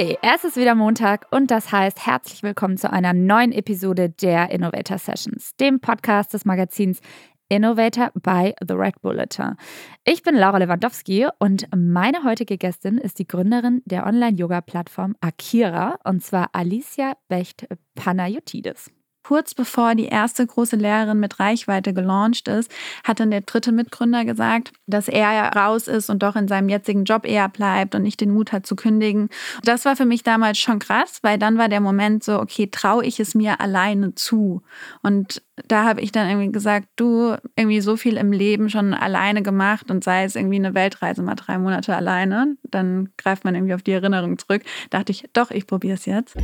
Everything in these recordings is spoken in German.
Hey, es ist wieder Montag und das heißt herzlich willkommen zu einer neuen Episode der Innovator Sessions, dem Podcast des Magazins Innovator by The Red Bulletin. Ich bin Laura Lewandowski und meine heutige Gästin ist die Gründerin der Online-Yoga-Plattform Akira und zwar Alicia Becht-Panayotidis kurz bevor die erste große Lehrerin mit Reichweite gelauncht ist, hat dann der dritte Mitgründer gesagt, dass er raus ist und doch in seinem jetzigen Job eher bleibt und nicht den Mut hat zu kündigen. Das war für mich damals schon krass, weil dann war der Moment so, okay, traue ich es mir alleine zu? Und da habe ich dann irgendwie gesagt, du irgendwie so viel im Leben schon alleine gemacht und sei es irgendwie eine Weltreise mal drei Monate alleine, dann greift man irgendwie auf die Erinnerung zurück. dachte ich, doch, ich probiere es jetzt.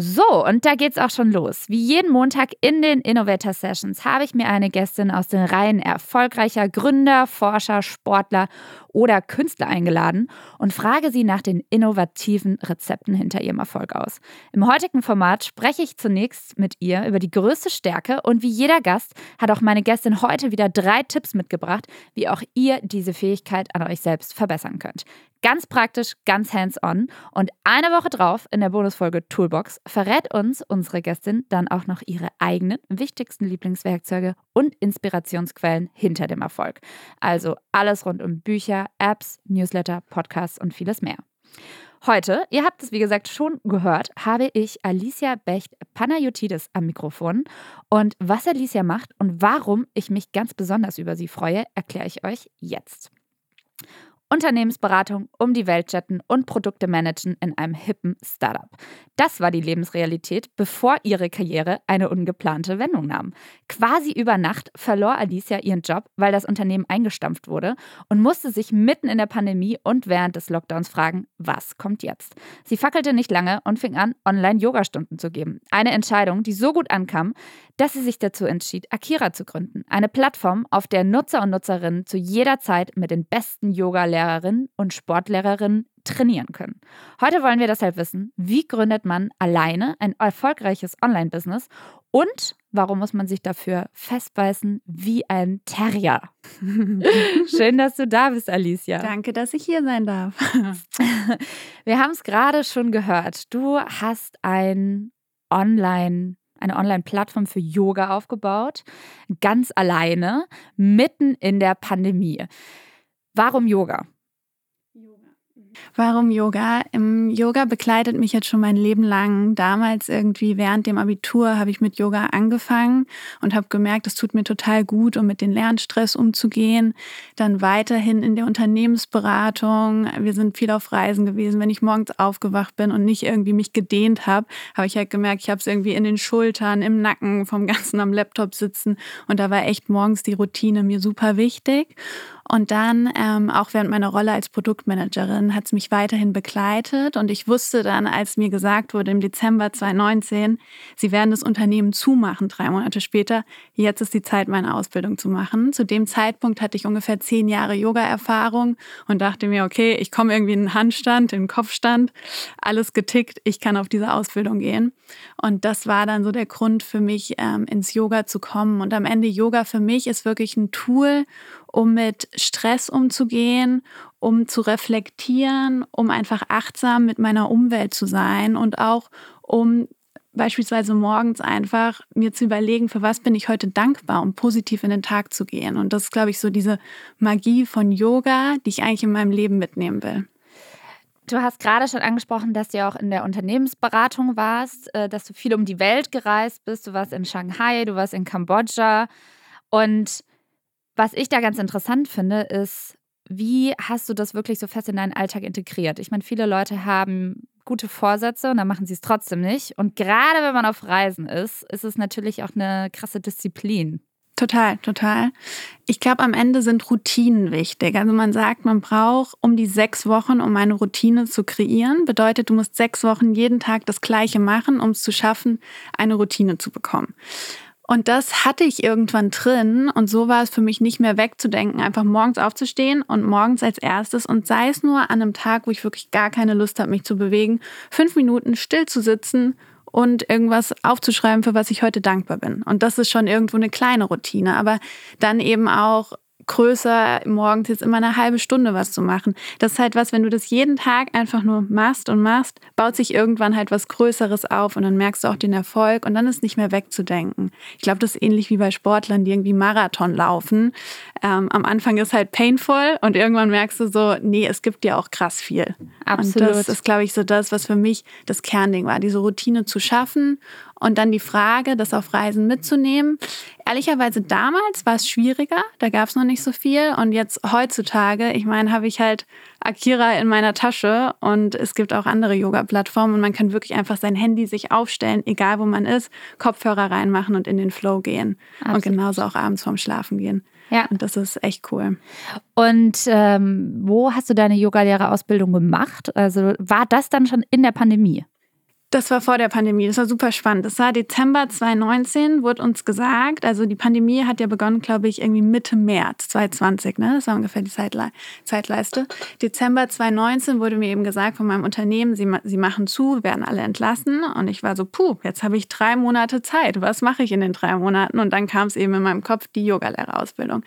So, und da geht's auch schon los. Wie jeden Montag in den Innovator Sessions habe ich mir eine Gästin aus den Reihen erfolgreicher Gründer, Forscher, Sportler oder Künstler eingeladen und frage sie nach den innovativen Rezepten hinter ihrem Erfolg aus. Im heutigen Format spreche ich zunächst mit ihr über die größte Stärke und wie jeder Gast hat auch meine Gästin heute wieder drei Tipps mitgebracht, wie auch ihr diese Fähigkeit an euch selbst verbessern könnt. Ganz praktisch, ganz hands-on. Und eine Woche drauf in der Bonusfolge Toolbox verrät uns unsere Gästin dann auch noch ihre eigenen wichtigsten Lieblingswerkzeuge und Inspirationsquellen hinter dem Erfolg. Also alles rund um Bücher, Apps, Newsletter, Podcasts und vieles mehr. Heute, ihr habt es wie gesagt schon gehört, habe ich Alicia Becht-Panayotidis am Mikrofon. Und was Alicia macht und warum ich mich ganz besonders über sie freue, erkläre ich euch jetzt. Unternehmensberatung, um die Welt jetten und Produkte managen in einem hippen Startup. Das war die Lebensrealität, bevor ihre Karriere eine ungeplante Wendung nahm. Quasi über Nacht verlor Alicia ihren Job, weil das Unternehmen eingestampft wurde und musste sich mitten in der Pandemie und während des Lockdowns fragen, was kommt jetzt? Sie fackelte nicht lange und fing an, Online-Yoga-Stunden zu geben. Eine Entscheidung, die so gut ankam, dass sie sich dazu entschied, Akira zu gründen. Eine Plattform, auf der Nutzer und Nutzerinnen zu jeder Zeit mit den besten Yoga-Lehrerinnen und Sportlehrerinnen trainieren können. Heute wollen wir deshalb wissen, wie gründet man alleine ein erfolgreiches Online-Business und warum muss man sich dafür festbeißen wie ein Terrier? Schön, dass du da bist, Alicia. Danke, dass ich hier sein darf. wir haben es gerade schon gehört. Du hast ein Online- eine Online-Plattform für Yoga aufgebaut, ganz alleine, mitten in der Pandemie. Warum Yoga? Warum Yoga? Im Yoga begleitet mich jetzt schon mein Leben lang. Damals irgendwie während dem Abitur habe ich mit Yoga angefangen und habe gemerkt, es tut mir total gut, um mit dem Lernstress umzugehen. Dann weiterhin in der Unternehmensberatung. Wir sind viel auf Reisen gewesen. Wenn ich morgens aufgewacht bin und nicht irgendwie mich gedehnt habe, habe ich halt gemerkt, ich habe es irgendwie in den Schultern, im Nacken, vom ganzen am Laptop sitzen. Und da war echt morgens die Routine mir super wichtig. Und dann, ähm, auch während meiner Rolle als Produktmanagerin, hat es mich weiterhin begleitet. Und ich wusste dann, als mir gesagt wurde im Dezember 2019, sie werden das Unternehmen zumachen, drei Monate später, jetzt ist die Zeit, meine Ausbildung zu machen. Zu dem Zeitpunkt hatte ich ungefähr zehn Jahre Yoga-Erfahrung und dachte mir, okay, ich komme irgendwie in den Handstand, in den Kopfstand, alles getickt, ich kann auf diese Ausbildung gehen. Und das war dann so der Grund für mich, ähm, ins Yoga zu kommen. Und am Ende Yoga für mich ist wirklich ein Tool, um mit Stress umzugehen, um zu reflektieren, um einfach achtsam mit meiner Umwelt zu sein und auch um beispielsweise morgens einfach mir zu überlegen, für was bin ich heute dankbar, um positiv in den Tag zu gehen. Und das ist, glaube ich, so diese Magie von Yoga, die ich eigentlich in meinem Leben mitnehmen will. Du hast gerade schon angesprochen, dass du auch in der Unternehmensberatung warst, äh, dass du viel um die Welt gereist bist. Du warst in Shanghai, du warst in Kambodscha. Und was ich da ganz interessant finde, ist, wie hast du das wirklich so fest in deinen Alltag integriert? Ich meine, viele Leute haben gute Vorsätze und dann machen sie es trotzdem nicht. Und gerade wenn man auf Reisen ist, ist es natürlich auch eine krasse Disziplin. Total, total. Ich glaube, am Ende sind Routinen wichtig. Also man sagt, man braucht um die sechs Wochen, um eine Routine zu kreieren. Bedeutet, du musst sechs Wochen jeden Tag das Gleiche machen, um es zu schaffen, eine Routine zu bekommen. Und das hatte ich irgendwann drin und so war es für mich nicht mehr wegzudenken, einfach morgens aufzustehen und morgens als erstes und sei es nur an einem Tag, wo ich wirklich gar keine Lust habe, mich zu bewegen, fünf Minuten still zu sitzen und irgendwas aufzuschreiben, für was ich heute dankbar bin. Und das ist schon irgendwo eine kleine Routine, aber dann eben auch größer, morgens jetzt immer eine halbe Stunde was zu machen. Das ist halt was, wenn du das jeden Tag einfach nur machst und machst, baut sich irgendwann halt was Größeres auf und dann merkst du auch den Erfolg und dann ist nicht mehr wegzudenken. Ich glaube, das ist ähnlich wie bei Sportlern, die irgendwie Marathon laufen. Ähm, am Anfang ist halt painful und irgendwann merkst du so, nee, es gibt dir auch krass viel. Absolut. Und das ist, glaube ich, so das, was für mich das Kernding war, diese Routine zu schaffen und dann die Frage, das auf Reisen mitzunehmen. Ehrlicherweise damals war es schwieriger, da gab es noch nicht so viel. Und jetzt heutzutage, ich meine, habe ich halt Akira in meiner Tasche und es gibt auch andere Yoga-Plattformen und man kann wirklich einfach sein Handy sich aufstellen, egal wo man ist, Kopfhörer reinmachen und in den Flow gehen. Absolut. Und genauso auch abends vorm Schlafen gehen. Ja. Und das ist echt cool. Und ähm, wo hast du deine Yogalehrerausbildung gemacht? Also war das dann schon in der Pandemie? Das war vor der Pandemie, das war super spannend. Das war Dezember 2019, wurde uns gesagt, also die Pandemie hat ja begonnen, glaube ich, irgendwie Mitte März 2020, ne? Das war ungefähr die Zeitle Zeitleiste. Dezember 2019 wurde mir eben gesagt von meinem Unternehmen, sie, sie machen zu, werden alle entlassen. Und ich war so, puh, jetzt habe ich drei Monate Zeit. Was mache ich in den drei Monaten? Und dann kam es eben in meinem Kopf, die Yogalehrerausbildung.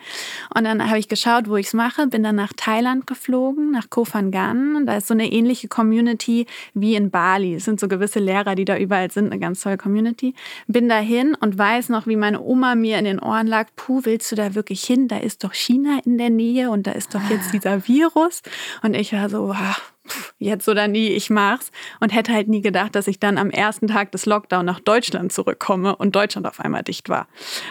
Und dann habe ich geschaut, wo ich es mache, bin dann nach Thailand geflogen, nach Koh Phangan. Da ist so eine ähnliche Community wie in Bali. Es sind so gewisse gewisse Lehrer, die da überall sind, eine ganz tolle Community. Bin dahin und weiß noch, wie meine Oma mir in den Ohren lag, puh, willst du da wirklich hin? Da ist doch China in der Nähe und da ist doch jetzt ah. dieser Virus. Und ich war so, jetzt oder nie, ich mach's. Und hätte halt nie gedacht, dass ich dann am ersten Tag des Lockdown nach Deutschland zurückkomme und Deutschland auf einmal dicht war.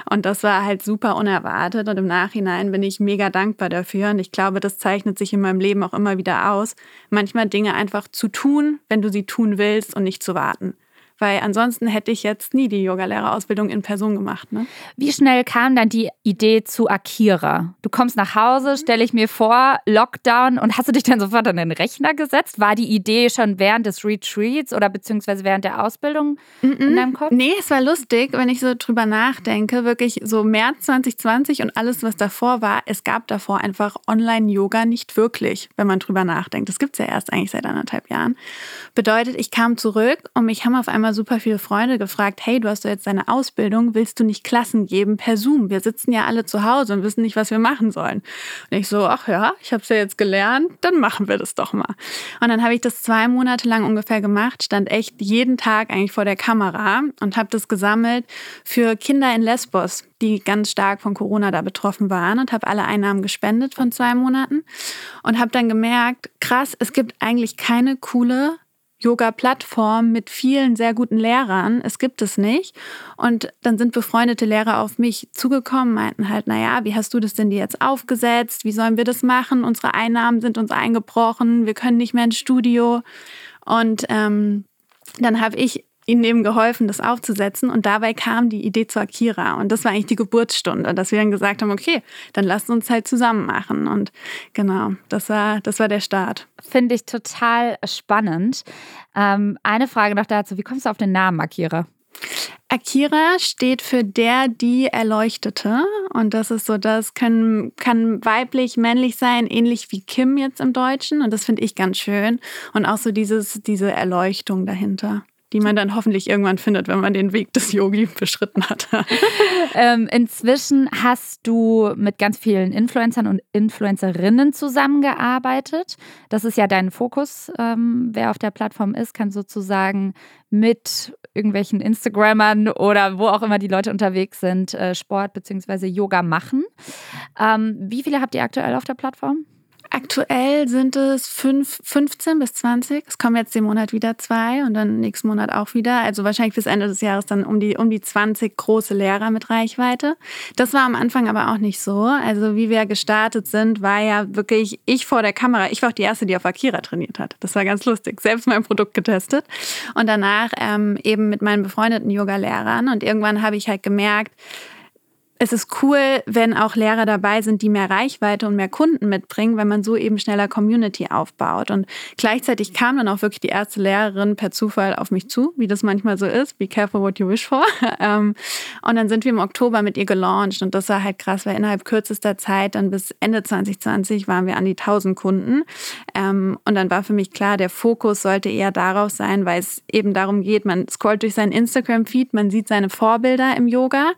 Und das war halt super unerwartet und im Nachhinein bin ich mega dankbar dafür. Und ich glaube, das zeichnet sich in meinem Leben auch immer wieder aus, manchmal Dinge einfach zu tun, wenn du sie tun willst und nicht zu warten weil ansonsten hätte ich jetzt nie die Yogalehrerausbildung in Person gemacht. Ne? Wie schnell kam dann die Idee zu Akira? Du kommst nach Hause, stelle ich mir vor, Lockdown und hast du dich dann sofort an den Rechner gesetzt? War die Idee schon während des Retreats oder beziehungsweise während der Ausbildung mm -mm. in deinem Kopf? Nee, es war lustig, wenn ich so drüber nachdenke, wirklich so März 2020 und alles, was davor war, es gab davor einfach Online-Yoga nicht wirklich, wenn man drüber nachdenkt. Das gibt es ja erst eigentlich seit anderthalb Jahren. Bedeutet, ich kam zurück und mich haben auf einmal immer super viele Freunde gefragt, hey, du hast doch jetzt deine Ausbildung, willst du nicht Klassen geben per Zoom? Wir sitzen ja alle zu Hause und wissen nicht, was wir machen sollen. Und ich so, ach ja, ich habe es ja jetzt gelernt, dann machen wir das doch mal. Und dann habe ich das zwei Monate lang ungefähr gemacht, stand echt jeden Tag eigentlich vor der Kamera und habe das gesammelt für Kinder in Lesbos, die ganz stark von Corona da betroffen waren und habe alle Einnahmen gespendet von zwei Monaten und habe dann gemerkt, krass, es gibt eigentlich keine coole Yoga-Plattform mit vielen sehr guten Lehrern. Es gibt es nicht. Und dann sind befreundete Lehrer auf mich zugekommen, meinten halt, naja, wie hast du das denn dir jetzt aufgesetzt? Wie sollen wir das machen? Unsere Einnahmen sind uns eingebrochen. Wir können nicht mehr ins Studio. Und ähm, dann habe ich ihnen eben geholfen, das aufzusetzen. Und dabei kam die Idee zu Akira. Und das war eigentlich die Geburtsstunde, dass wir dann gesagt haben, okay, dann lasst uns halt zusammen machen. Und genau, das war, das war der Start. Finde ich total spannend. Ähm, eine Frage noch dazu, wie kommst du auf den Namen Akira? Akira steht für der, die Erleuchtete. Und das ist so, das können, kann weiblich, männlich sein, ähnlich wie Kim jetzt im Deutschen. Und das finde ich ganz schön. Und auch so dieses, diese Erleuchtung dahinter die man dann hoffentlich irgendwann findet, wenn man den Weg des Yogi beschritten hat. ähm, inzwischen hast du mit ganz vielen Influencern und Influencerinnen zusammengearbeitet. Das ist ja dein Fokus. Ähm, wer auf der Plattform ist, kann sozusagen mit irgendwelchen Instagrammern oder wo auch immer die Leute unterwegs sind, äh, Sport bzw. Yoga machen. Ähm, wie viele habt ihr aktuell auf der Plattform? Aktuell sind es fünf, 15 bis 20. Es kommen jetzt den Monat wieder zwei und dann nächsten Monat auch wieder. Also wahrscheinlich bis Ende des Jahres dann um die, um die 20 große Lehrer mit Reichweite. Das war am Anfang aber auch nicht so. Also wie wir gestartet sind, war ja wirklich ich vor der Kamera. Ich war auch die Erste, die auf Akira trainiert hat. Das war ganz lustig. Selbst mein Produkt getestet. Und danach ähm, eben mit meinen befreundeten Yoga-Lehrern. Und irgendwann habe ich halt gemerkt, es ist cool, wenn auch Lehrer dabei sind, die mehr Reichweite und mehr Kunden mitbringen, wenn man so eben schneller Community aufbaut. Und gleichzeitig kam dann auch wirklich die erste Lehrerin per Zufall auf mich zu, wie das manchmal so ist. Be careful what you wish for. Ähm, und dann sind wir im Oktober mit ihr gelauncht und das war halt krass, weil innerhalb kürzester Zeit, dann bis Ende 2020, waren wir an die 1000 Kunden. Ähm, und dann war für mich klar, der Fokus sollte eher darauf sein, weil es eben darum geht, man scrollt durch seinen Instagram-Feed, man sieht seine Vorbilder im Yoga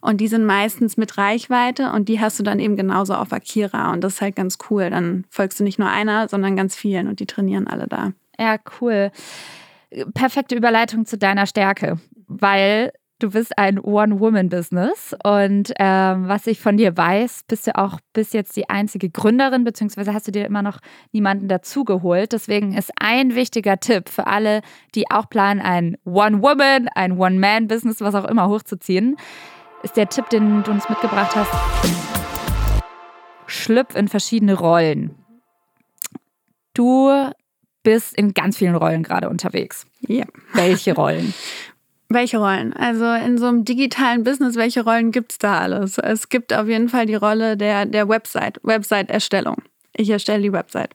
und die sind meist meistens mit Reichweite und die hast du dann eben genauso auf Akira und das ist halt ganz cool. Dann folgst du nicht nur einer, sondern ganz vielen und die trainieren alle da. Ja, cool. Perfekte Überleitung zu deiner Stärke, weil du bist ein One-Woman-Business und ähm, was ich von dir weiß, bist du auch bis jetzt die einzige Gründerin, beziehungsweise hast du dir immer noch niemanden dazugeholt. Deswegen ist ein wichtiger Tipp für alle, die auch planen, ein One-Woman, ein One-Man-Business, was auch immer hochzuziehen, ist der Tipp, den du uns mitgebracht hast. Schlüpf in verschiedene Rollen. Du bist in ganz vielen Rollen gerade unterwegs. Ja. Welche Rollen? Welche Rollen? Also in so einem digitalen Business, welche Rollen gibt es da alles? Es gibt auf jeden Fall die Rolle der, der Website, Website-Erstellung. Ich erstelle die Website.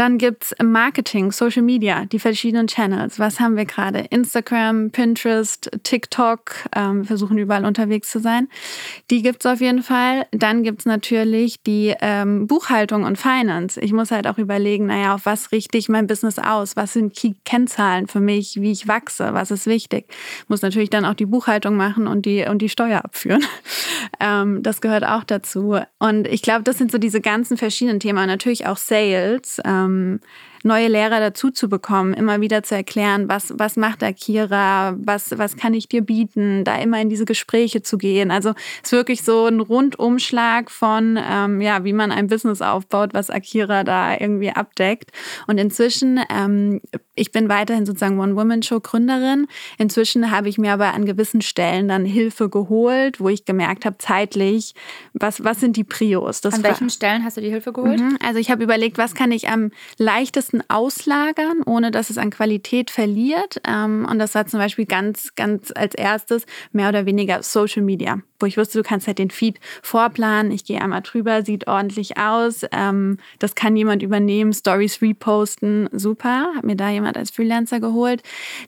Dann gibt es Marketing, Social Media, die verschiedenen Channels. Was haben wir gerade? Instagram, Pinterest, TikTok. Ähm, versuchen überall unterwegs zu sein. Die gibt es auf jeden Fall. Dann gibt es natürlich die ähm, Buchhaltung und Finance. Ich muss halt auch überlegen, naja, auf was richte ich mein Business aus? Was sind Key-Kennzahlen für mich? Wie ich wachse? Was ist wichtig? Muss natürlich dann auch die Buchhaltung machen und die, und die Steuer abführen. ähm, das gehört auch dazu. Und ich glaube, das sind so diese ganzen verschiedenen Themen. natürlich auch Sales. Ähm, ähm, neue Lehrer dazu zu bekommen, immer wieder zu erklären, was, was macht Akira, was, was kann ich dir bieten, da immer in diese Gespräche zu gehen. Also es ist wirklich so ein Rundumschlag von, ähm, ja, wie man ein Business aufbaut, was Akira da irgendwie abdeckt. Und inzwischen, ähm, ich bin weiterhin sozusagen One-Woman-Show-Gründerin. Inzwischen habe ich mir aber an gewissen Stellen dann Hilfe geholt, wo ich gemerkt habe, zeitlich, was, was sind die Prios? Das an welchen Stellen hast du die Hilfe geholt? Mhm. Also ich habe überlegt, was kann ich am leichtesten Kosten auslagern, ohne dass es an Qualität verliert. Ähm, und das war zum Beispiel ganz, ganz als erstes mehr oder weniger Social Media wo ich wusste, du kannst halt den Feed vorplanen. Ich gehe einmal drüber, sieht ordentlich aus. Ähm, das kann jemand übernehmen, Stories reposten, super. Hat mir da jemand als Freelancer geholt.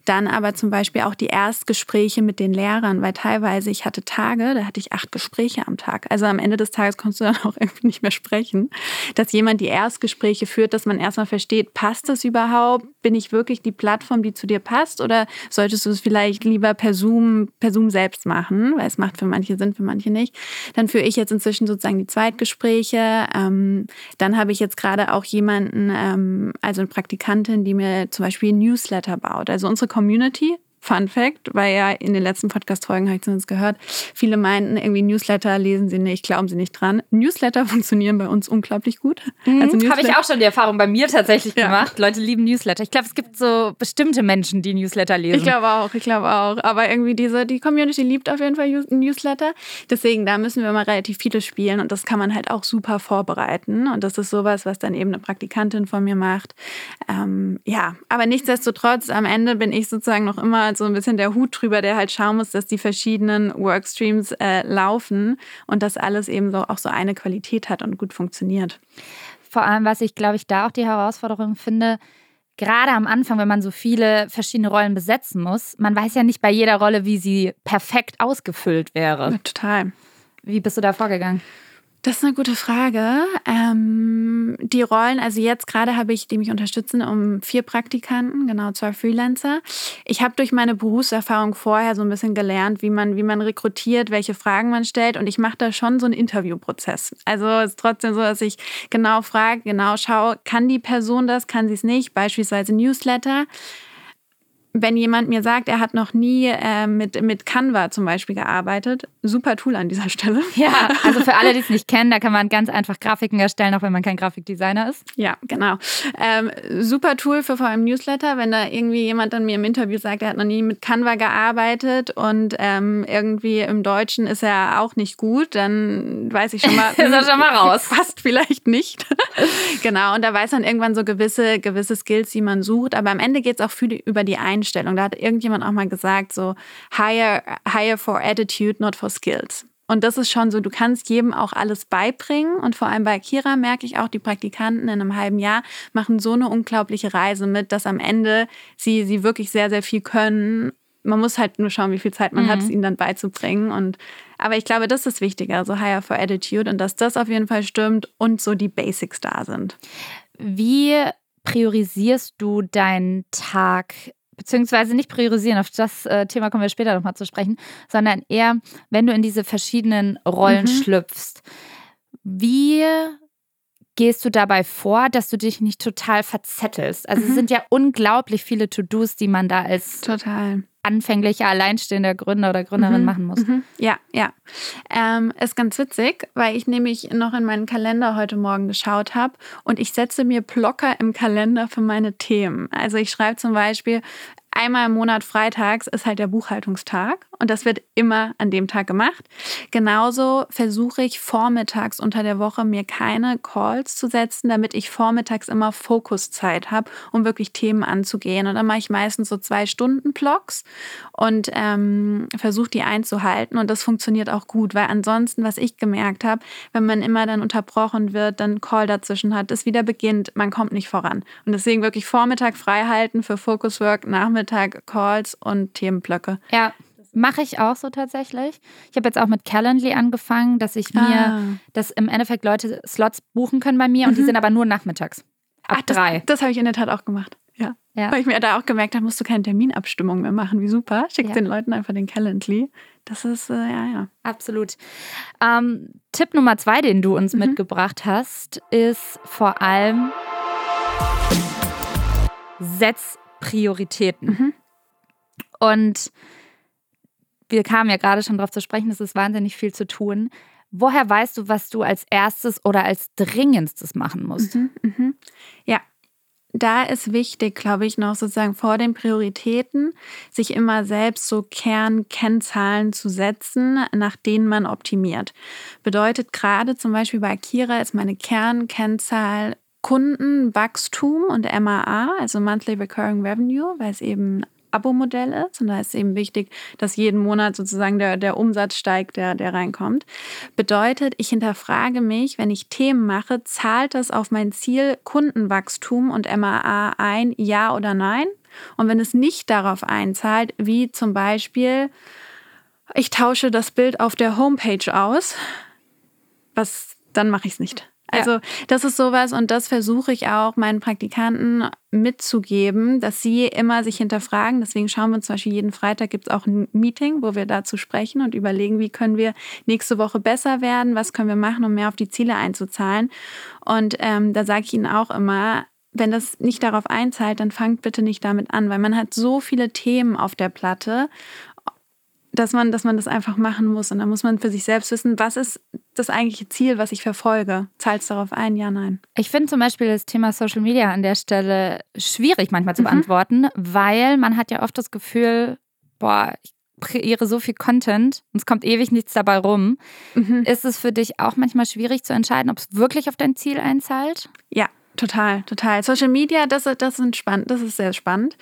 Dann aber zum Beispiel auch die Erstgespräche mit den Lehrern, weil teilweise ich hatte Tage, da hatte ich acht Gespräche am Tag. Also am Ende des Tages konntest du dann auch irgendwie nicht mehr sprechen. Dass jemand die Erstgespräche führt, dass man erstmal versteht, passt das überhaupt? Bin ich wirklich die Plattform, die zu dir passt? Oder solltest du es vielleicht lieber per Zoom, per Zoom selbst machen? Weil es macht für manche sind, für manche nicht. Dann führe ich jetzt inzwischen sozusagen die Zweitgespräche. Ähm, dann habe ich jetzt gerade auch jemanden, ähm, also eine Praktikantin, die mir zum Beispiel ein Newsletter baut. Also unsere Community Fun Fact, weil ja in den letzten Podcast-Folgen habe ich zumindest gehört, viele meinten irgendwie Newsletter lesen sie nicht, glauben sie nicht dran. Newsletter funktionieren bei uns unglaublich gut. Mhm, also habe ich auch schon die Erfahrung bei mir tatsächlich ja. gemacht. Leute lieben Newsletter. Ich glaube, es gibt so bestimmte Menschen, die Newsletter lesen. Ich glaube auch, ich glaube auch. Aber irgendwie diese, die Community liebt auf jeden Fall Newsletter. Deswegen, da müssen wir mal relativ viele spielen und das kann man halt auch super vorbereiten. Und das ist sowas, was dann eben eine Praktikantin von mir macht. Ähm, ja, aber nichtsdestotrotz, am Ende bin ich sozusagen noch immer halt so ein bisschen der Hut drüber, der halt schauen muss, dass die verschiedenen Workstreams äh, laufen und dass alles eben so auch so eine Qualität hat und gut funktioniert. Vor allem, was ich, glaube ich, da auch die Herausforderung finde, gerade am Anfang, wenn man so viele verschiedene Rollen besetzen muss, man weiß ja nicht bei jeder Rolle, wie sie perfekt ausgefüllt wäre. Ja, total. Wie bist du da vorgegangen? Das ist eine gute Frage. Ähm, die Rollen, also jetzt gerade habe ich, die mich unterstützen, um vier Praktikanten, genau zwei Freelancer. Ich habe durch meine Berufserfahrung vorher so ein bisschen gelernt, wie man, wie man rekrutiert, welche Fragen man stellt und ich mache da schon so einen Interviewprozess. Also es ist trotzdem so, dass ich genau frage, genau schaue, kann die Person das, kann sie es nicht, beispielsweise Newsletter wenn jemand mir sagt, er hat noch nie äh, mit, mit Canva zum Beispiel gearbeitet, super Tool an dieser Stelle. Ja, also für alle, die es nicht kennen, da kann man ganz einfach Grafiken erstellen, auch wenn man kein Grafikdesigner ist. Ja, genau. Ähm, super Tool für vor allem Newsletter, wenn da irgendwie jemand dann mir im Interview sagt, er hat noch nie mit Canva gearbeitet und ähm, irgendwie im Deutschen ist er auch nicht gut, dann weiß ich schon mal, ist er schon mal raus. Fast vielleicht nicht. genau, und da weiß man irgendwann so gewisse, gewisse Skills, die man sucht, aber am Ende geht es auch die, über die Einstellung Einstellung. Da hat irgendjemand auch mal gesagt, so hire, hire for attitude, not for skills. Und das ist schon so, du kannst jedem auch alles beibringen. Und vor allem bei Kira merke ich auch, die Praktikanten in einem halben Jahr machen so eine unglaubliche Reise mit, dass am Ende sie, sie wirklich sehr, sehr viel können. Man muss halt nur schauen, wie viel Zeit man mhm. hat, es ihnen dann beizubringen. Und, aber ich glaube, das ist wichtiger, so higher for attitude und dass das auf jeden Fall stimmt und so die Basics da sind. Wie priorisierst du deinen Tag beziehungsweise nicht priorisieren, auf das äh, Thema kommen wir später nochmal zu sprechen, sondern eher, wenn du in diese verschiedenen Rollen mhm. schlüpfst. Wie gehst du dabei vor, dass du dich nicht total verzettelst? Also mhm. es sind ja unglaublich viele To-Dos, die man da als total anfänglicher alleinstehender Gründer oder Gründerin mhm. machen muss. Mhm. Ja, ja. Ähm, ist ganz witzig, weil ich nämlich noch in meinen Kalender heute Morgen geschaut habe und ich setze mir Blocker im Kalender für meine Themen. Also ich schreibe zum Beispiel, einmal im Monat freitags ist halt der Buchhaltungstag und das wird immer an dem Tag gemacht. Genauso versuche ich vormittags unter der Woche mir keine Calls zu setzen, damit ich vormittags immer Fokuszeit habe, um wirklich Themen anzugehen. Und dann mache ich meistens so zwei Stunden Blocks und ähm, versuche die einzuhalten und das funktioniert auch gut, weil ansonsten, was ich gemerkt habe, wenn man immer dann unterbrochen wird, dann Call dazwischen hat, es wieder beginnt, man kommt nicht voran. Und deswegen wirklich Vormittag frei halten für Focuswork, Nachmittag Calls und Themenblöcke. Ja. Mache ich auch so tatsächlich. Ich habe jetzt auch mit Calendly angefangen, dass ich mir, ah. dass im Endeffekt Leute Slots buchen können bei mir und die mhm. sind aber nur nachmittags. Ab Ach, drei. Das, das habe ich in der Tat auch gemacht. Ja. ja. Weil ich mir da auch gemerkt habe, musst du keine Terminabstimmung mehr machen. Wie super. Schick ja. den Leuten einfach den Calendly. Das ist, äh, ja, ja. Absolut. Ähm, Tipp Nummer zwei, den du uns mhm. mitgebracht hast, ist vor allem Setz Prioritäten. Mhm. Und wir kamen ja gerade schon darauf zu sprechen, es ist wahnsinnig viel zu tun. Woher weißt du, was du als erstes oder als dringendstes machen musst? Mhm, mh. Ja, da ist wichtig, glaube ich, noch sozusagen vor den Prioritäten, sich immer selbst so Kernkennzahlen zu setzen, nach denen man optimiert. Bedeutet gerade zum Beispiel bei Akira ist meine Kernkennzahl Kundenwachstum und MAA, also Monthly Recurring Revenue, weil es eben Abo-Modell ist. Und da ist eben wichtig, dass jeden Monat sozusagen der, der Umsatz steigt, der, der reinkommt. Bedeutet, ich hinterfrage mich, wenn ich Themen mache, zahlt das auf mein Ziel Kundenwachstum und MAA ein, ja oder nein? Und wenn es nicht darauf einzahlt, wie zum Beispiel, ich tausche das Bild auf der Homepage aus, was, dann mache ich es nicht. Also das ist sowas und das versuche ich auch meinen Praktikanten mitzugeben, dass sie immer sich hinterfragen. Deswegen schauen wir zum Beispiel jeden Freitag gibt es auch ein Meeting, wo wir dazu sprechen und überlegen, wie können wir nächste Woche besser werden, was können wir machen, um mehr auf die Ziele einzuzahlen. Und ähm, da sage ich ihnen auch immer, wenn das nicht darauf einzahlt, dann fangt bitte nicht damit an, weil man hat so viele Themen auf der Platte dass man, dass man das einfach machen muss. Und dann muss man für sich selbst wissen, was ist das eigentliche Ziel, was ich verfolge. Zahlt es darauf ein? Ja, nein. Ich finde zum Beispiel das Thema Social Media an der Stelle schwierig manchmal zu mhm. beantworten, weil man hat ja oft das Gefühl, boah, ich kreiere so viel Content und es kommt ewig nichts dabei rum. Mhm. Ist es für dich auch manchmal schwierig zu entscheiden, ob es wirklich auf dein Ziel einzahlt? Ja, Total, total. Social Media, das, das, sind spannend, das ist sehr spannend.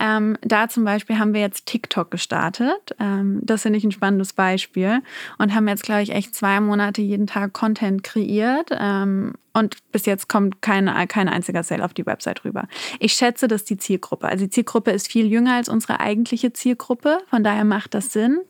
Ähm, da zum Beispiel haben wir jetzt TikTok gestartet. Ähm, das finde ich ein spannendes Beispiel. Und haben jetzt, glaube ich, echt zwei Monate jeden Tag Content kreiert. Ähm, und bis jetzt kommt kein, kein einziger Sale auf die Website rüber. Ich schätze, dass die Zielgruppe, also die Zielgruppe ist viel jünger als unsere eigentliche Zielgruppe. Von daher macht das Sinn.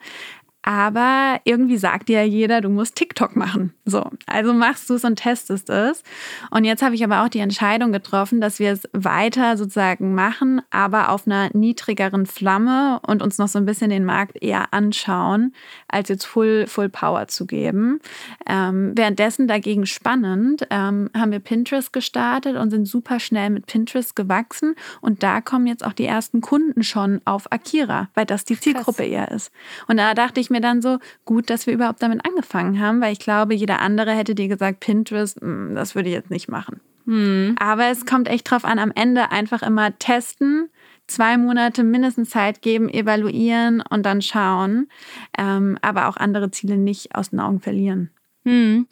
Aber irgendwie sagt dir ja jeder, du musst TikTok machen. So, also machst du es und testest es. Und jetzt habe ich aber auch die Entscheidung getroffen, dass wir es weiter sozusagen machen, aber auf einer niedrigeren Flamme und uns noch so ein bisschen den Markt eher anschauen, als jetzt Full, Full Power zu geben. Ähm, währenddessen dagegen spannend, ähm, haben wir Pinterest gestartet und sind super schnell mit Pinterest gewachsen. Und da kommen jetzt auch die ersten Kunden schon auf Akira, weil das die Zielgruppe Krass. eher ist. Und da dachte ich mir dann so, gut, dass wir überhaupt damit angefangen haben, weil ich glaube, jeder andere hätte dir gesagt, Pinterest, hm, das würde ich jetzt nicht machen. Hm. Aber es kommt echt drauf an, am Ende einfach immer testen, zwei Monate mindestens Zeit geben, evaluieren und dann schauen, ähm, aber auch andere Ziele nicht aus den Augen verlieren. Hm.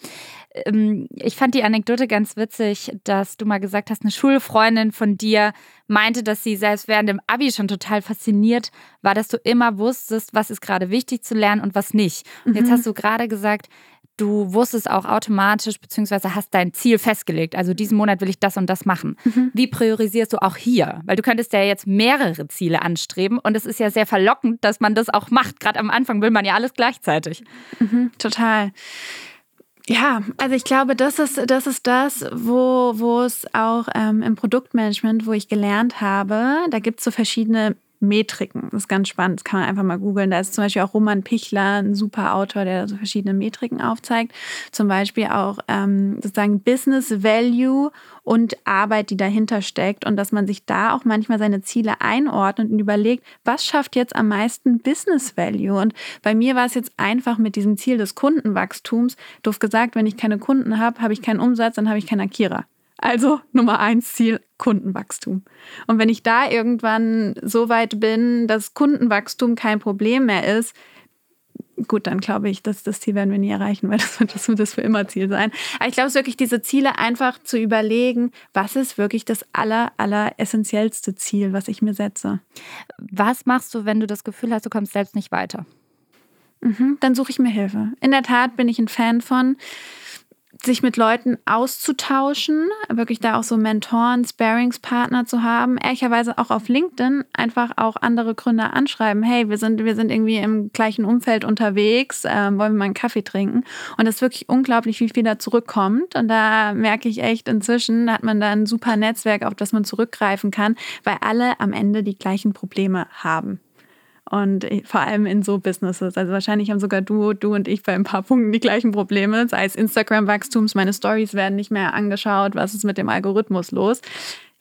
Ähm, ich fand die Anekdote ganz witzig, dass du mal gesagt hast, eine Schulfreundin von dir meinte, dass sie selbst während dem Abi schon total fasziniert war, dass du immer wusstest, was ist gerade wichtig zu lernen und was nicht. Und jetzt mhm. hast du gerade gesagt, du wusstest auch automatisch, beziehungsweise hast dein Ziel festgelegt. Also diesen Monat will ich das und das machen. Mhm. Wie priorisierst du auch hier? Weil du könntest ja jetzt mehrere Ziele anstreben und es ist ja sehr verlockend, dass man das auch macht. Gerade am Anfang will man ja alles gleichzeitig. Mhm, total. Ja, also ich glaube, das ist das, ist das wo, wo es auch ähm, im Produktmanagement, wo ich gelernt habe, da gibt es so verschiedene Metriken. Das ist ganz spannend, das kann man einfach mal googeln. Da ist zum Beispiel auch Roman Pichler, ein super Autor, der so verschiedene Metriken aufzeigt. Zum Beispiel auch ähm, sozusagen Business Value und Arbeit, die dahinter steckt. Und dass man sich da auch manchmal seine Ziele einordnet und überlegt, was schafft jetzt am meisten Business Value? Und bei mir war es jetzt einfach mit diesem Ziel des Kundenwachstums, doof gesagt, wenn ich keine Kunden habe, habe ich keinen Umsatz, dann habe ich keinen Akira. Also Nummer eins Ziel Kundenwachstum. Und wenn ich da irgendwann so weit bin, dass Kundenwachstum kein Problem mehr ist, gut, dann glaube ich, dass das Ziel werden wir nie erreichen, weil das wird das, wird das für immer Ziel sein. Aber ich glaube, es ist wirklich diese Ziele einfach zu überlegen, was ist wirklich das aller, aller essentiellste Ziel, was ich mir setze. Was machst du, wenn du das Gefühl hast, du kommst selbst nicht weiter? Mhm, dann suche ich mir Hilfe. In der Tat bin ich ein Fan von, sich mit Leuten auszutauschen, wirklich da auch so Mentoren, Sparingspartner zu haben, ehrlicherweise auch auf LinkedIn einfach auch andere Gründer anschreiben, hey, wir sind, wir sind irgendwie im gleichen Umfeld unterwegs, äh, wollen wir mal einen Kaffee trinken? Und das ist wirklich unglaublich, wie viel da zurückkommt. Und da merke ich echt, inzwischen hat man da ein super Netzwerk, auf das man zurückgreifen kann, weil alle am Ende die gleichen Probleme haben. Und vor allem in so Businesses. Also wahrscheinlich haben sogar du, du und ich bei ein paar Punkten die gleichen Probleme. Sei es Instagram-Wachstums, meine Stories werden nicht mehr angeschaut, was ist mit dem Algorithmus los?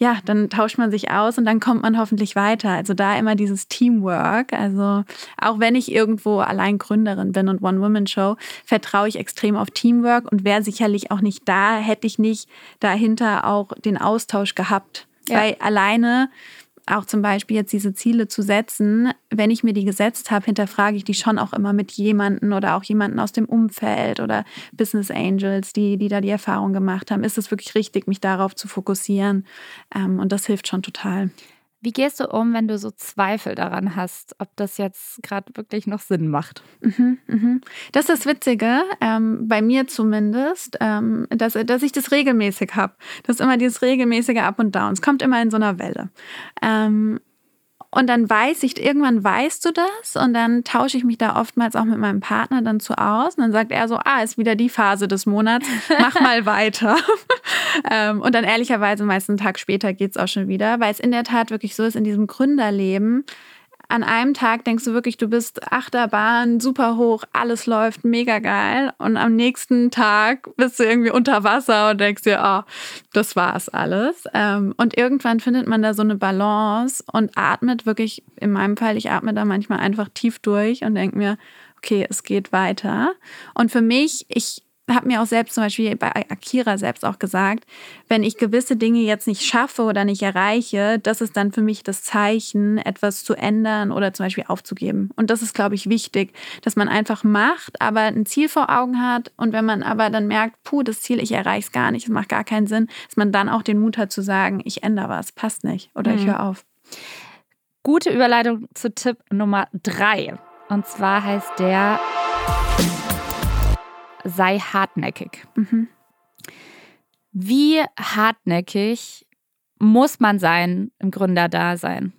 Ja, dann tauscht man sich aus und dann kommt man hoffentlich weiter. Also da immer dieses Teamwork. Also auch wenn ich irgendwo allein Gründerin bin und One-Woman-Show, vertraue ich extrem auf Teamwork und wäre sicherlich auch nicht da, hätte ich nicht dahinter auch den Austausch gehabt. Ja. Weil alleine auch zum Beispiel jetzt diese Ziele zu setzen, wenn ich mir die gesetzt habe, hinterfrage ich die schon auch immer mit jemandem oder auch jemanden aus dem Umfeld oder Business Angels, die, die da die Erfahrung gemacht haben. Ist es wirklich richtig, mich darauf zu fokussieren? Ähm, und das hilft schon total. Wie gehst du um, wenn du so Zweifel daran hast, ob das jetzt gerade wirklich noch Sinn macht? Mhm, mhm. Das ist das Witzige, ähm, bei mir zumindest, ähm, dass, dass ich das regelmäßig habe. Das ist immer dieses regelmäßige Up und Down. Es kommt immer in so einer Welle. Ähm, und dann weiß ich, irgendwann weißt du das und dann tausche ich mich da oftmals auch mit meinem Partner dann zu aus. Und dann sagt er so, ah, ist wieder die Phase des Monats, mach mal weiter. Ähm, und dann ehrlicherweise meist einen Tag später geht es auch schon wieder, weil es in der Tat wirklich so ist, in diesem Gründerleben, an einem Tag denkst du wirklich, du bist Achterbahn, super hoch, alles läuft mega geil. Und am nächsten Tag bist du irgendwie unter Wasser und denkst dir, oh, das war's alles. Ähm, und irgendwann findet man da so eine Balance und atmet wirklich, in meinem Fall, ich atme da manchmal einfach tief durch und denke mir, okay, es geht weiter. Und für mich, ich habe mir auch selbst zum Beispiel bei Akira selbst auch gesagt, wenn ich gewisse Dinge jetzt nicht schaffe oder nicht erreiche, das ist dann für mich das Zeichen, etwas zu ändern oder zum Beispiel aufzugeben. Und das ist, glaube ich, wichtig, dass man einfach macht, aber ein Ziel vor Augen hat. Und wenn man aber dann merkt, puh, das Ziel, ich erreiche es gar nicht, es macht gar keinen Sinn, dass man dann auch den Mut hat zu sagen, ich ändere was, passt nicht oder mhm. ich höre auf. Gute Überleitung zu Tipp Nummer drei. Und zwar heißt der sei hartnäckig. Mhm. Wie hartnäckig muss man sein im Gründerdasein?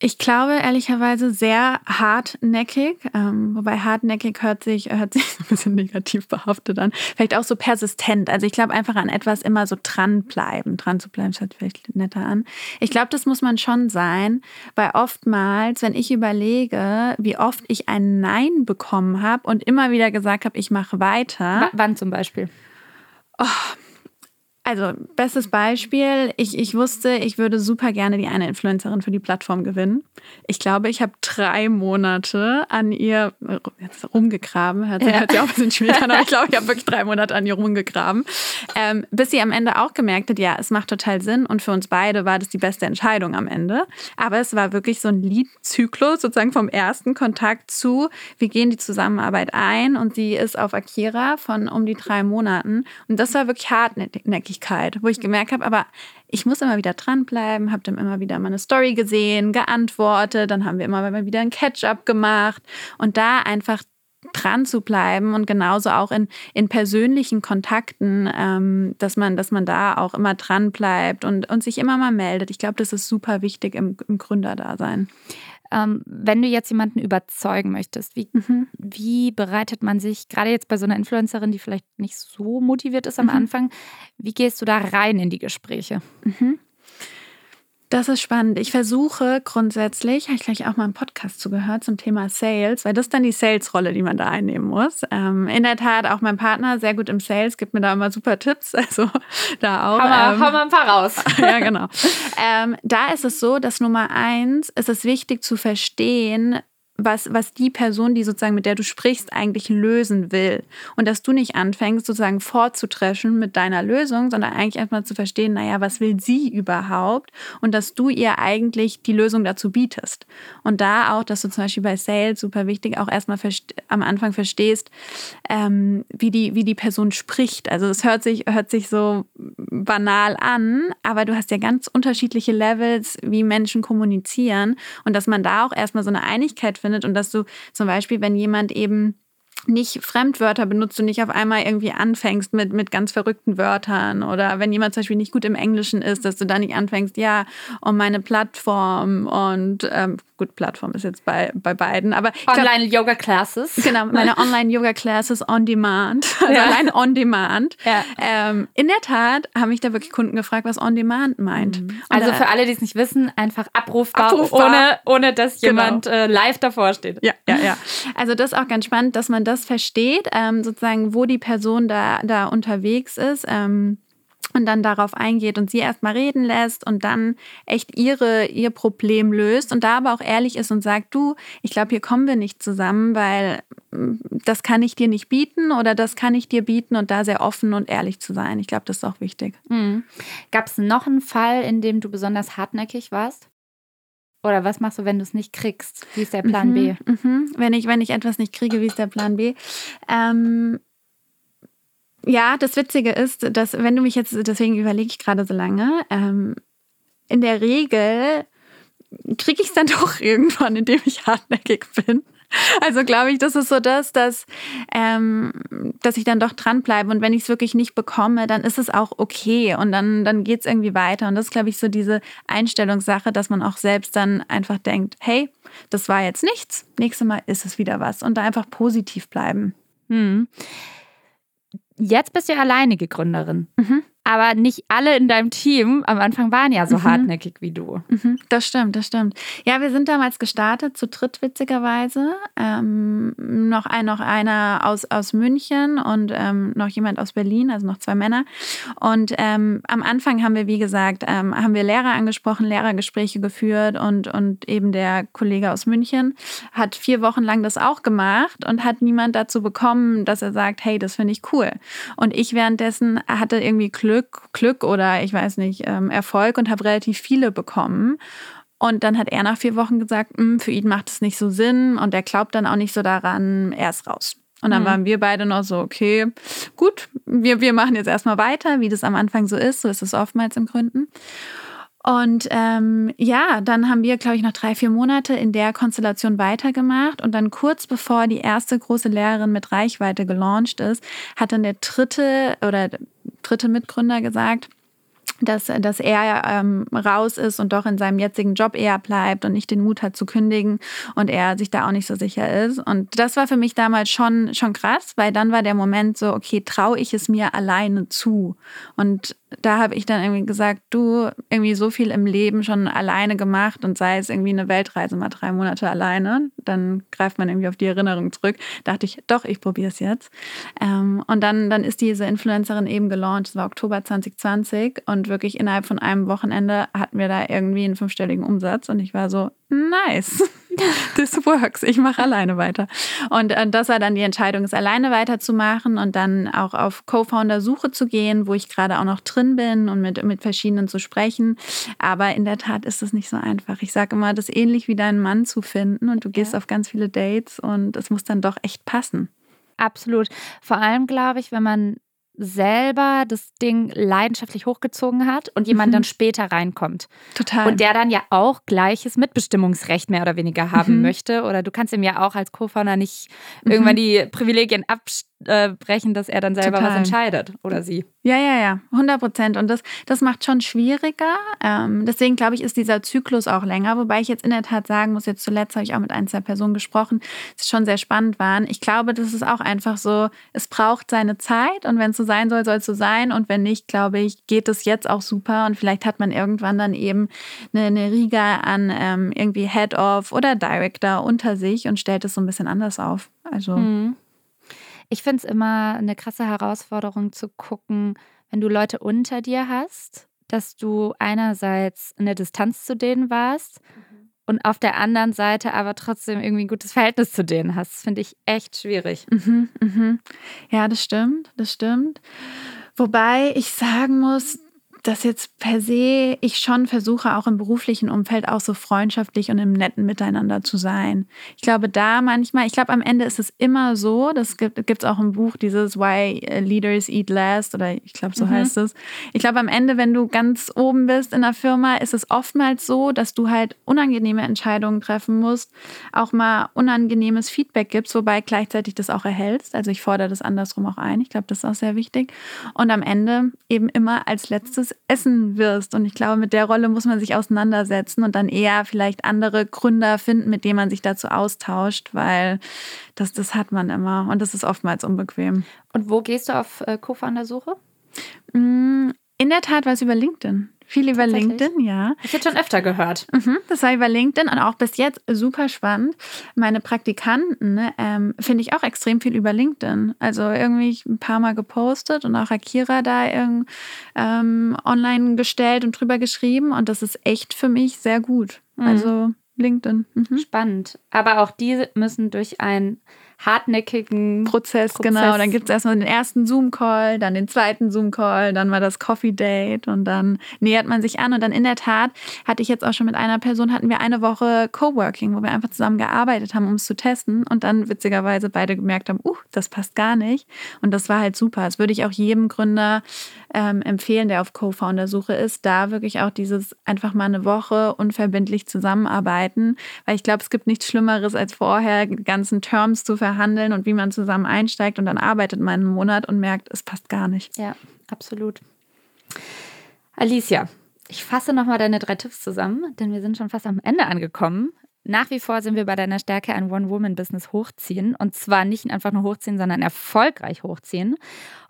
Ich glaube ehrlicherweise sehr hartnäckig, ähm, wobei hartnäckig hört sich, hört sich ein bisschen negativ behaftet an. Vielleicht auch so persistent. Also ich glaube einfach an etwas immer so dranbleiben. Dran zu bleiben, hört vielleicht netter an. Ich glaube, das muss man schon sein, weil oftmals, wenn ich überlege, wie oft ich ein Nein bekommen habe und immer wieder gesagt habe, ich mache weiter. W wann zum Beispiel? Oh, also, bestes Beispiel, ich, ich wusste, ich würde super gerne die eine Influencerin für die Plattform gewinnen. Ich glaube, ich habe drei Monate an ihr rumgegraben. Hört, ja. hört sich auch ein bisschen schwierig an, aber ich glaube, ich habe wirklich drei Monate an ihr rumgegraben. Ähm, bis sie am Ende auch gemerkt hat, ja, es macht total Sinn und für uns beide war das die beste Entscheidung am Ende. Aber es war wirklich so ein Liedzyklus, sozusagen vom ersten Kontakt zu, wir gehen die Zusammenarbeit ein und sie ist auf Akira von um die drei Monaten. Und das war wirklich hartnäckig Tätigkeit, wo ich gemerkt habe, aber ich muss immer wieder dranbleiben, habe dann immer wieder meine Story gesehen, geantwortet, dann haben wir immer wieder ein Catch-up gemacht und da einfach dran zu bleiben und genauso auch in, in persönlichen Kontakten, ähm, dass, man, dass man da auch immer dran bleibt und, und sich immer mal meldet. Ich glaube, das ist super wichtig im, im Gründerdasein. Ähm, wenn du jetzt jemanden überzeugen möchtest, wie, mhm. wie bereitet man sich, gerade jetzt bei so einer Influencerin, die vielleicht nicht so motiviert ist am mhm. Anfang, wie gehst du da rein in die Gespräche? Mhm. Das ist spannend. Ich versuche grundsätzlich, habe ich gleich auch mal einen Podcast zugehört zum Thema Sales, weil das ist dann die Sales-Rolle, die man da einnehmen muss. Ähm, in der Tat auch mein Partner, sehr gut im Sales, gibt mir da immer super Tipps. Also da auch. Hau mal, ähm, hau mal ein paar raus. ja, genau. Ähm, da ist es so, dass Nummer eins, ist es wichtig zu verstehen, was, was die Person, die sozusagen mit der du sprichst, eigentlich lösen will. Und dass du nicht anfängst, sozusagen vorzutreschen mit deiner Lösung, sondern eigentlich erstmal zu verstehen, naja, was will sie überhaupt? Und dass du ihr eigentlich die Lösung dazu bietest. Und da auch, dass du zum Beispiel bei Sales super wichtig auch erstmal am Anfang verstehst, ähm, wie, die, wie die Person spricht. Also es hört sich, hört sich so banal an, aber du hast ja ganz unterschiedliche Levels, wie Menschen kommunizieren. Und dass man da auch erstmal so eine Einigkeit findet, findet und dass du zum Beispiel, wenn jemand eben nicht Fremdwörter benutzt und nicht auf einmal irgendwie anfängst mit, mit ganz verrückten Wörtern oder wenn jemand zum Beispiel nicht gut im Englischen ist, dass du da nicht anfängst, ja, um meine Plattform und ähm, gut, Plattform ist jetzt bei, bei beiden, aber Online-Yoga-Classes. Genau, meine Online-Yoga-Classes on Demand, also ja. allein on Demand. Ja. Ähm, in der Tat haben mich da wirklich Kunden gefragt, was on Demand meint. Mhm. Also für alle, die es nicht wissen, einfach abrufbar, abrufbar. Ohne, ohne dass genau. jemand genau. live davor steht. Ja, ja, ja. Also das ist auch ganz spannend, dass man das versteht, ähm, sozusagen, wo die Person da, da unterwegs ist. Ähm, und dann darauf eingeht und sie erstmal reden lässt und dann echt ihre, ihr Problem löst und da aber auch ehrlich ist und sagt, du, ich glaube, hier kommen wir nicht zusammen, weil mm, das kann ich dir nicht bieten oder das kann ich dir bieten und da sehr offen und ehrlich zu sein. Ich glaube, das ist auch wichtig. Mhm. Gab es noch einen Fall, in dem du besonders hartnäckig warst? Oder was machst du, wenn du es nicht kriegst? Wie ist der Plan mhm, B? Mhm. Wenn, ich, wenn ich etwas nicht kriege, wie ist der Plan B? Ähm, ja, das Witzige ist, dass wenn du mich jetzt, deswegen überlege ich gerade so lange, ähm, in der Regel kriege ich es dann doch irgendwann, indem ich hartnäckig bin. Also glaube ich, das ist so das, dass, ähm, dass ich dann doch dranbleibe. Und wenn ich es wirklich nicht bekomme, dann ist es auch okay. Und dann, dann geht es irgendwie weiter. Und das ist, glaube ich, so diese Einstellungssache, dass man auch selbst dann einfach denkt, hey, das war jetzt nichts, nächstes Mal ist es wieder was. Und da einfach positiv bleiben. Hm. Jetzt bist du alleinige Gründerin. Mhm. Aber nicht alle in deinem Team am Anfang waren ja so mhm. hartnäckig wie du. Mhm. Das stimmt, das stimmt. Ja, wir sind damals gestartet, zu dritt witzigerweise. Ähm, noch, ein, noch einer aus, aus München und ähm, noch jemand aus Berlin, also noch zwei Männer. Und ähm, am Anfang haben wir, wie gesagt, ähm, haben wir Lehrer angesprochen, Lehrergespräche geführt und, und eben der Kollege aus München hat vier Wochen lang das auch gemacht und hat niemand dazu bekommen, dass er sagt, hey, das finde ich cool. Und ich währenddessen hatte irgendwie Glück Glück, Glück oder ich weiß nicht, ähm, Erfolg und habe relativ viele bekommen. Und dann hat er nach vier Wochen gesagt, hm, für ihn macht es nicht so Sinn und er glaubt dann auch nicht so daran, er ist raus. Und dann mhm. waren wir beide noch so, okay, gut, wir, wir machen jetzt erstmal weiter, wie das am Anfang so ist. So ist es oftmals im Gründen. Und ähm, ja, dann haben wir, glaube ich, noch drei, vier Monate in der Konstellation weitergemacht. Und dann kurz bevor die erste große Lehrerin mit Reichweite gelauncht ist, hat dann der dritte oder dritte Mitgründer gesagt, dass, dass er ähm, raus ist und doch in seinem jetzigen Job eher bleibt und nicht den Mut hat zu kündigen und er sich da auch nicht so sicher ist. Und das war für mich damals schon, schon krass, weil dann war der Moment so, okay, traue ich es mir alleine zu? Und da habe ich dann irgendwie gesagt, du, irgendwie so viel im Leben schon alleine gemacht und sei es irgendwie eine Weltreise mal drei Monate alleine, dann greift man irgendwie auf die Erinnerung zurück. Dachte ich, doch, ich probiere es jetzt. Ähm, und dann, dann ist diese Influencerin eben gelauncht, es war Oktober 2020 und wirklich innerhalb von einem Wochenende hatten wir da irgendwie einen fünfstelligen Umsatz und ich war so, nice. This works. Ich mache alleine weiter. Und äh, das war dann die Entscheidung, es alleine weiterzumachen und dann auch auf Co-Founder-Suche zu gehen, wo ich gerade auch noch drin bin und mit, mit verschiedenen zu sprechen. Aber in der Tat ist es nicht so einfach. Ich sage immer, das ist ähnlich wie deinen Mann zu finden und du gehst ja. auf ganz viele Dates und es muss dann doch echt passen. Absolut. Vor allem glaube ich, wenn man selber das Ding leidenschaftlich hochgezogen hat und jemand mhm. dann später reinkommt. Total. Und der dann ja auch gleiches Mitbestimmungsrecht mehr oder weniger haben mhm. möchte. Oder du kannst ihm ja auch als Co-Founder nicht mhm. irgendwann die Privilegien abstellen äh, brechen, dass er dann selber Total. was entscheidet oder sie. Ja, ja, ja, 100 Prozent. Und das, das macht schon schwieriger. Ähm, deswegen glaube ich, ist dieser Zyklus auch länger. Wobei ich jetzt in der Tat sagen muss, jetzt zuletzt habe ich auch mit ein, zwei Personen gesprochen, die schon sehr spannend waren. Ich glaube, das ist auch einfach so, es braucht seine Zeit. Und wenn es so sein soll, soll es so sein. Und wenn nicht, glaube ich, geht es jetzt auch super. Und vielleicht hat man irgendwann dann eben eine, eine Riga an ähm, irgendwie Head-Off oder Director unter sich und stellt es so ein bisschen anders auf. Also. Mhm. Ich finde es immer eine krasse Herausforderung zu gucken, wenn du Leute unter dir hast, dass du einerseits eine Distanz zu denen warst. Und auf der anderen Seite aber trotzdem irgendwie ein gutes Verhältnis zu denen hast. Das finde ich echt schwierig. Mhm, mhm. Ja, das stimmt, das stimmt. Wobei ich sagen muss, dass jetzt per se ich schon versuche, auch im beruflichen Umfeld auch so freundschaftlich und im netten Miteinander zu sein. Ich glaube, da manchmal, ich glaube, am Ende ist es immer so, das gibt es auch im Buch, dieses Why Leaders Eat Last oder ich glaube, so mhm. heißt es. Ich glaube, am Ende, wenn du ganz oben bist in der Firma, ist es oftmals so, dass du halt unangenehme Entscheidungen treffen musst, auch mal unangenehmes Feedback gibst, wobei gleichzeitig das auch erhältst. Also ich fordere das andersrum auch ein. Ich glaube, das ist auch sehr wichtig. Und am Ende eben immer als letztes Gutes essen wirst. Und ich glaube, mit der Rolle muss man sich auseinandersetzen und dann eher vielleicht andere Gründer finden, mit denen man sich dazu austauscht, weil das, das hat man immer und das ist oftmals unbequem. Und wo gehst du auf äh, Co-Founder-Suche? In der Tat war es über LinkedIn. Viel über LinkedIn, ja. Ich hätte schon öfter gehört. Mhm, das war über LinkedIn und auch bis jetzt super spannend. Meine Praktikanten ne, ähm, finde ich auch extrem viel über LinkedIn. Also irgendwie ein paar Mal gepostet und auch Akira da ähm, online gestellt und drüber geschrieben und das ist echt für mich sehr gut. Mhm. Also LinkedIn. Mhm. Spannend. Aber auch die müssen durch ein hartnäckigen Prozess, Prozess. genau. Dann gibt es erstmal den ersten Zoom-Call, dann den zweiten Zoom-Call, dann war das Coffee-Date und dann nähert man sich an. Und dann in der Tat hatte ich jetzt auch schon mit einer Person, hatten wir eine Woche Coworking, wo wir einfach zusammen gearbeitet haben, um es zu testen und dann witzigerweise beide gemerkt haben, uh, das passt gar nicht. Und das war halt super. Das würde ich auch jedem Gründer ähm, empfehlen, der auf Co-Founder-Suche ist, da wirklich auch dieses einfach mal eine Woche unverbindlich zusammenarbeiten, weil ich glaube, es gibt nichts Schlimmeres, als vorher die ganzen Terms zu verhandeln und wie man zusammen einsteigt und dann arbeitet man einen Monat und merkt, es passt gar nicht. Ja, absolut. Alicia, ich fasse nochmal deine drei Tipps zusammen, denn wir sind schon fast am Ende angekommen. Nach wie vor sind wir bei deiner Stärke ein One-Woman-Business hochziehen. Und zwar nicht einfach nur hochziehen, sondern erfolgreich hochziehen.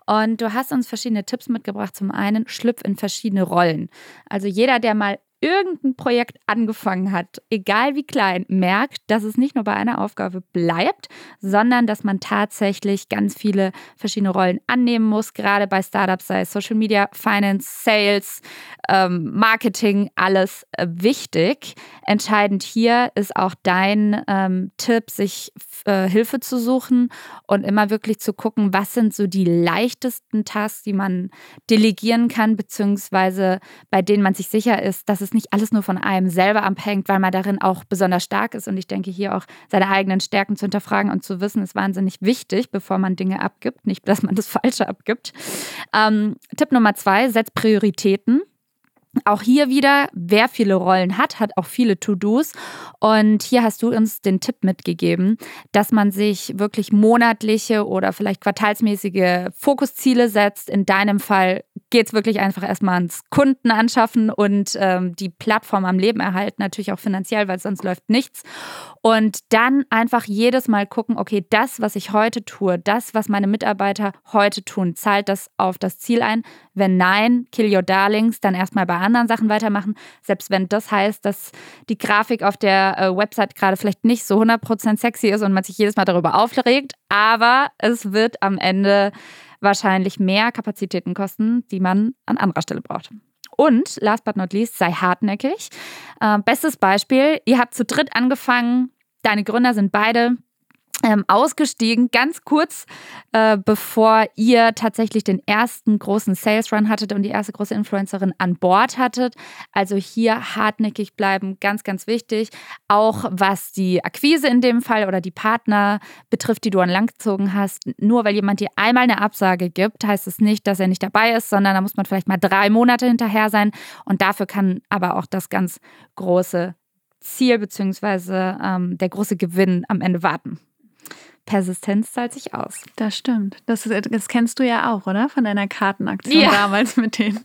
Und du hast uns verschiedene Tipps mitgebracht. Zum einen, schlüpf in verschiedene Rollen. Also jeder, der mal irgendein Projekt angefangen hat, egal wie klein, merkt, dass es nicht nur bei einer Aufgabe bleibt, sondern dass man tatsächlich ganz viele verschiedene Rollen annehmen muss, gerade bei Startups, sei es Social Media, Finance, Sales, ähm, Marketing, alles äh, wichtig. Entscheidend hier ist auch dein ähm, Tipp, sich äh, Hilfe zu suchen und immer wirklich zu gucken, was sind so die leichtesten Tasks, die man delegieren kann, beziehungsweise bei denen man sich sicher ist, dass es es nicht alles nur von einem selber abhängt, weil man darin auch besonders stark ist. Und ich denke, hier auch seine eigenen Stärken zu hinterfragen und zu wissen, ist wahnsinnig wichtig, bevor man Dinge abgibt. Nicht, dass man das Falsche abgibt. Ähm, Tipp Nummer zwei, setzt Prioritäten. Auch hier wieder, wer viele Rollen hat, hat auch viele To-Dos. Und hier hast du uns den Tipp mitgegeben, dass man sich wirklich monatliche oder vielleicht quartalsmäßige Fokusziele setzt. In deinem Fall geht es wirklich einfach erstmal ans Kunden anschaffen und ähm, die Plattform am Leben erhalten, natürlich auch finanziell, weil sonst läuft nichts. Und dann einfach jedes Mal gucken, okay, das, was ich heute tue, das, was meine Mitarbeiter heute tun, zahlt das auf das Ziel ein? Wenn nein, kill your darlings, dann erstmal bei anderen Sachen weitermachen. Selbst wenn das heißt, dass die Grafik auf der äh, Website gerade vielleicht nicht so 100% sexy ist und man sich jedes Mal darüber aufregt, aber es wird am Ende wahrscheinlich mehr Kapazitäten kosten, die man an anderer Stelle braucht. Und last but not least, sei hartnäckig. Äh, bestes Beispiel, ihr habt zu dritt angefangen, deine Gründer sind beide ähm, ausgestiegen, ganz kurz äh, bevor ihr tatsächlich den ersten großen Sales Run hattet und die erste große Influencerin an Bord hattet. Also hier hartnäckig bleiben, ganz, ganz wichtig. Auch was die Akquise in dem Fall oder die Partner betrifft, die du an Land gezogen hast. Nur weil jemand dir einmal eine Absage gibt, heißt es nicht, dass er nicht dabei ist, sondern da muss man vielleicht mal drei Monate hinterher sein. Und dafür kann aber auch das ganz große Ziel bzw. Ähm, der große Gewinn am Ende warten. Persistenz zahlt sich aus. Das stimmt. Das, das kennst du ja auch, oder? Von deiner Kartenaktion ja. damals mit denen.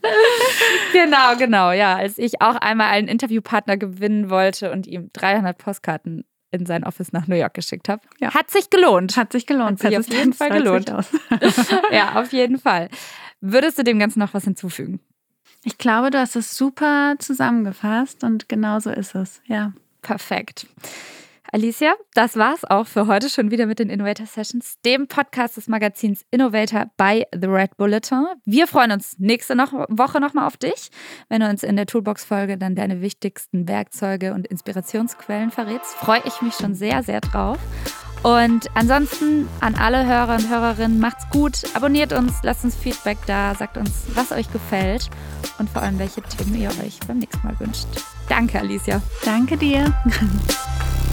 genau, genau, ja. Als ich auch einmal einen Interviewpartner gewinnen wollte und ihm 300 Postkarten in sein Office nach New York geschickt habe. Ja. Hat sich gelohnt. Hat sich gelohnt. Hat sich auf jeden Fall gelohnt. ja, auf jeden Fall. Würdest du dem Ganzen noch was hinzufügen? Ich glaube, du hast es super zusammengefasst und genau so ist es, ja. Perfekt. Alicia, das war's auch für heute schon wieder mit den Innovator Sessions, dem Podcast des Magazins Innovator bei The Red Bulletin. Wir freuen uns nächste Woche nochmal auf dich, wenn du uns in der Toolbox-Folge dann deine wichtigsten Werkzeuge und Inspirationsquellen verrätst. Freue ich mich schon sehr, sehr drauf. Und ansonsten an alle Hörer und Hörerinnen, macht's gut, abonniert uns, lasst uns Feedback da, sagt uns, was euch gefällt und vor allem, welche Themen ihr euch beim nächsten Mal wünscht. Danke, Alicia. Danke dir.